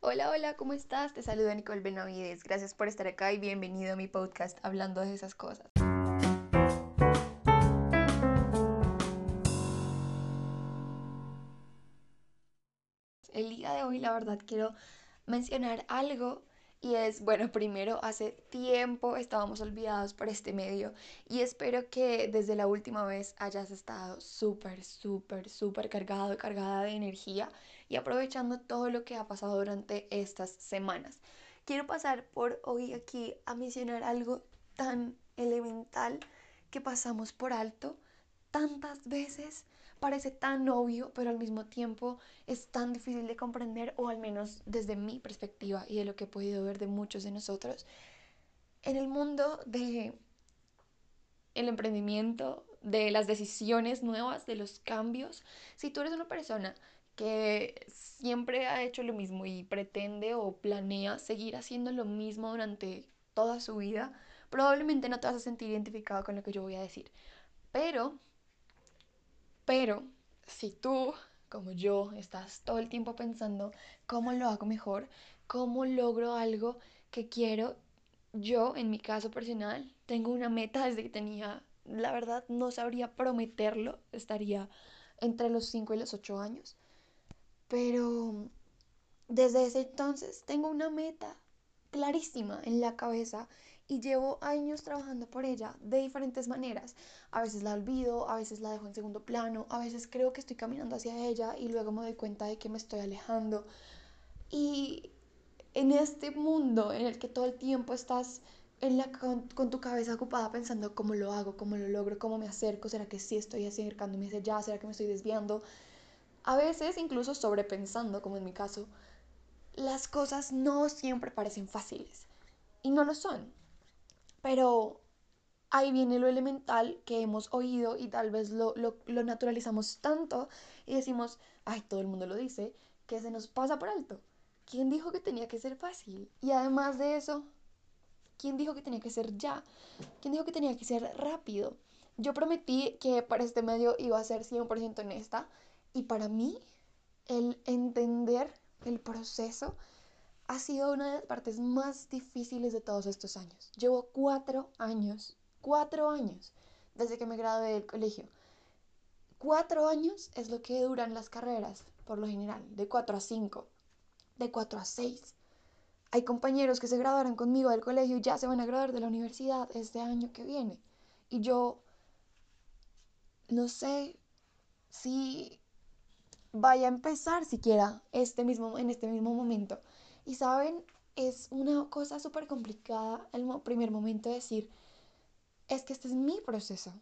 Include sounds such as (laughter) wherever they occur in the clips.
Hola, hola, ¿cómo estás? Te saluda Nicole Benavides. Gracias por estar acá y bienvenido a mi podcast hablando de esas cosas. El día de hoy, la verdad, quiero mencionar algo y es, bueno, primero, hace tiempo estábamos olvidados por este medio y espero que desde la última vez hayas estado súper, súper, súper cargado, cargada de energía y aprovechando todo lo que ha pasado durante estas semanas. Quiero pasar por hoy aquí a mencionar algo tan elemental que pasamos por alto tantas veces parece tan obvio, pero al mismo tiempo es tan difícil de comprender, o al menos desde mi perspectiva y de lo que he podido ver de muchos de nosotros. En el mundo de el emprendimiento, de las decisiones nuevas, de los cambios, si tú eres una persona que siempre ha hecho lo mismo y pretende o planea seguir haciendo lo mismo durante toda su vida, probablemente no te vas a sentir identificado con lo que yo voy a decir. Pero pero si tú, como yo, estás todo el tiempo pensando cómo lo hago mejor, cómo logro algo que quiero, yo, en mi caso personal, tengo una meta desde que tenía, la verdad, no sabría prometerlo, estaría entre los 5 y los 8 años. Pero desde ese entonces tengo una meta clarísima en la cabeza y llevo años trabajando por ella de diferentes maneras. A veces la olvido, a veces la dejo en segundo plano, a veces creo que estoy caminando hacia ella y luego me doy cuenta de que me estoy alejando. Y en este mundo en el que todo el tiempo estás en la, con, tu cabeza ocupada pensando cómo lo hago, cómo lo logro, cómo me acerco, será que sí estoy acercándome hacia allá, será que me estoy desviando, a veces incluso sobrepensando, como en mi caso, las cosas no siempre parecen fáciles y no lo son. Pero ahí viene lo elemental que hemos oído y tal vez lo, naturalizamos tanto y decimos, ay, todo el mundo lo dice, que se nos pasa por alto. ¿Quién dijo que tenía que ser fácil? Y además de eso, ¿quién dijo que tenía que ser ya? ¿Quién dijo que tenía que ser rápido? Yo prometí que para este medio iba a ser 100% honesta y para mí el entender el proceso ha sido una de las partes más difíciles de todos estos años. Llevo cuatro años, cuatro años desde que me gradué del colegio. Cuatro años es lo que duran las carreras, por lo general, de cuatro a cinco, de cuatro a seis. Hay compañeros que se graduaron conmigo del colegio y ya se van a graduar de la universidad este año que viene. Y yo no sé si vaya a empezar siquiera este mismo, en este mismo momento. Y saben, es una cosa súper complicada el primer momento decir, es que este es mi proceso.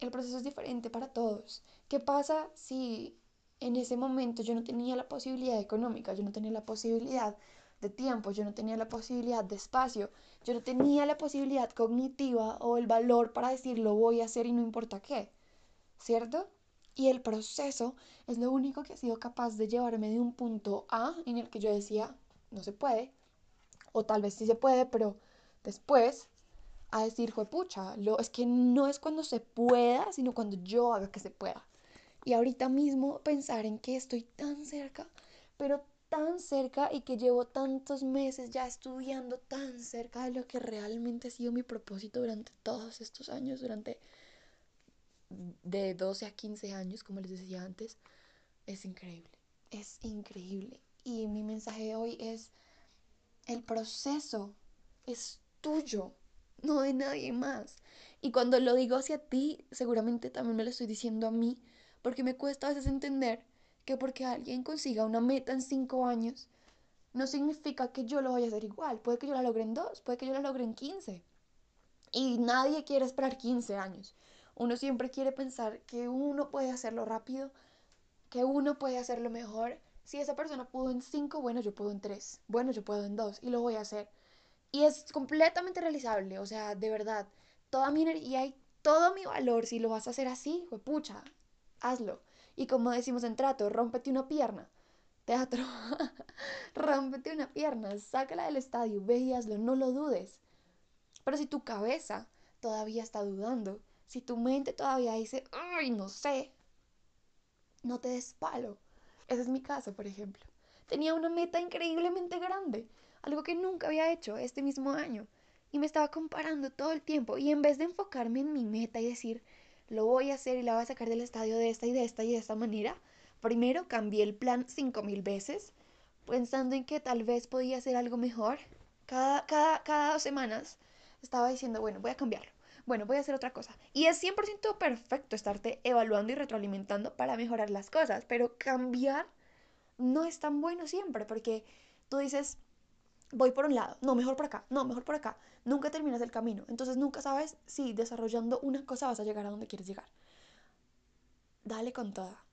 El proceso es diferente para todos. ¿Qué pasa si en ese momento yo no tenía la posibilidad económica, yo no tenía la posibilidad de tiempo, yo no tenía la posibilidad de espacio, yo no tenía la posibilidad cognitiva o el valor para decir lo voy a hacer y no importa qué? ¿Cierto? Y el proceso es lo único que ha sido capaz de llevarme de un punto A en el que yo decía, no se puede, o tal vez sí se puede, pero después a decir, fue pucha, lo, es que no es cuando se pueda, sino cuando yo haga que se pueda. Y ahorita mismo pensar en que estoy tan cerca, pero tan cerca y que llevo tantos meses ya estudiando tan cerca de lo que realmente ha sido mi propósito durante todos estos años, durante de 12 a 15 años, como les decía antes, es increíble, es increíble. Y mi mensaje de hoy es, el proceso es tuyo, no de nadie más. Y cuando lo digo hacia ti, seguramente también me lo estoy diciendo a mí, porque me cuesta a veces entender que porque alguien consiga una meta en cinco años, no significa que yo lo vaya a hacer igual. Puede que yo la logre en dos, puede que yo la logre en 15. Y nadie quiere esperar 15 años. Uno siempre quiere pensar que uno puede hacerlo rápido, que uno puede hacerlo mejor si esa persona pudo en cinco, bueno, yo puedo en tres, bueno, yo puedo en dos y lo voy a hacer. Y es completamente realizable, o sea, de verdad, toda mi energía y todo mi valor, si lo vas a hacer así, pues pucha, hazlo. Y como decimos en trato, rómpete una pierna. Teatro, (laughs) rómpete una pierna, sácala del estadio, ve y hazlo, no lo dudes. Pero si tu cabeza todavía está dudando, si tu mente todavía dice, ay, no sé, no te des palo. Ese es mi caso, por ejemplo. tenía una meta increíblemente grande, algo que nunca había hecho este mismo año. Y me estaba comparando todo el tiempo. Y en vez de enfocarme en mi meta y decir, lo voy a hacer y la voy a sacar del estadio de esta y de esta y de esta manera, primero cambié el plan cinco mil veces, pensando en que tal vez podía hacer algo mejor. Cada, cada, cada dos semanas estaba diciendo, bueno, voy a cambiarlo bueno, voy a hacer otra cosa. Y es 100% perfecto estarte evaluando y retroalimentando para mejorar las cosas, pero cambiar no es tan bueno siempre, porque tú dices, voy por un lado, no, mejor por acá, no, mejor por acá. Nunca terminas el camino, entonces nunca sabes si desarrollando una cosa vas a llegar a donde quieres llegar. Dale con toda,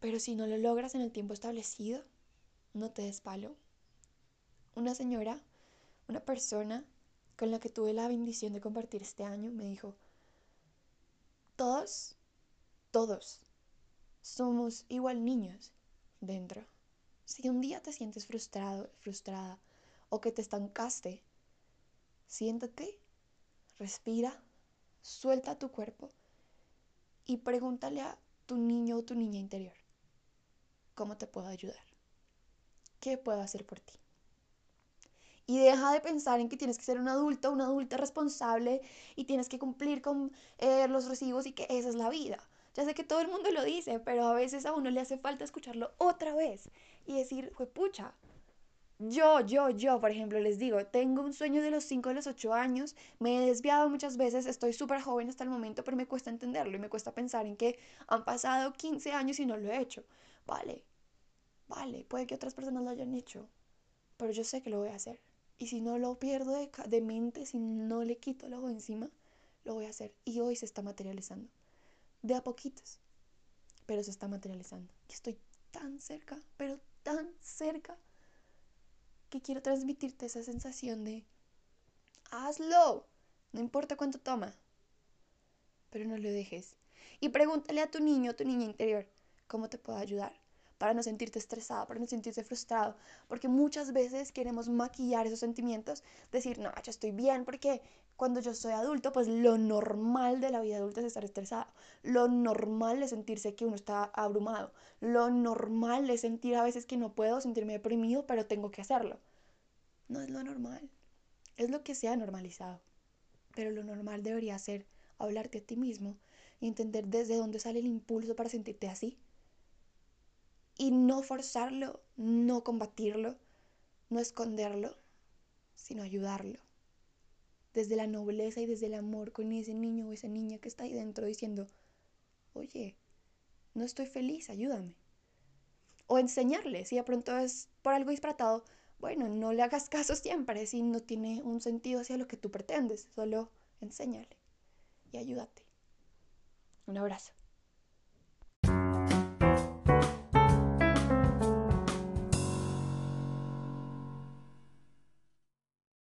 pero si no lo logras en el tiempo establecido, no te des palo. Una señora, una persona con la que tuve la bendición de compartir este año me dijo, todos, todos somos igual niños dentro. Si un día te sientes frustrado, frustrada o que te estancaste, siéntate, respira, suelta tu cuerpo y pregúntale a tu niño o tu niña interior, ¿cómo te puedo ayudar? ¿Qué puedo hacer por ti? Y deja de pensar en que tienes que ser un adulto, una adulta responsable y tienes que cumplir con eh, los recibos y que esa es la vida. Ya sé que todo el mundo lo dice, pero a veces a uno le hace falta escucharlo otra vez y decir, pucha. Yo, yo, yo, por ejemplo, les digo, tengo un sueño de los 5 a los 8 años, me he desviado muchas veces, estoy súper joven hasta el momento, pero me cuesta entenderlo y me cuesta pensar en que han pasado 15 años y no lo he hecho. Vale, vale, puede que otras personas lo hayan hecho, pero yo sé que lo voy a hacer. Y si no lo pierdo de, mente, si no le quito el ojo encima, lo voy a hacer. Y hoy se está materializando. De a poquitos. Pero se está materializando. Y estoy tan cerca, pero tan cerca, que quiero transmitirte esa sensación de, hazlo. No importa cuánto toma. Pero no lo dejes. Y pregúntale a tu niño, a tu niña interior, ¿cómo te puedo ayudar? Para no sentirte estresado, para no sentirte frustrado, porque muchas veces queremos maquillar esos sentimientos, decir, no, yo estoy bien, porque cuando yo soy adulto, pues lo normal de la vida adulta es estar estresado, lo normal es sentirse que uno está abrumado, lo normal es sentir a veces que no puedo sentirme deprimido, pero tengo que hacerlo. No es lo normal, es lo que se ha normalizado, pero lo normal debería ser hablarte a ti mismo y entender desde dónde sale el impulso para sentirte así y no forzarlo, no combatirlo, no esconderlo, sino ayudarlo. Desde la nobleza y desde el amor con ese niño o esa niña que está ahí dentro diciendo, oye, no estoy feliz, ayúdame. O enseñarle, si de pronto es por algo disparatado, bueno, no le hagas caso siempre si no tiene un sentido hacia lo que tú pretendes, solo enséñale y ayúdate. Un abrazo.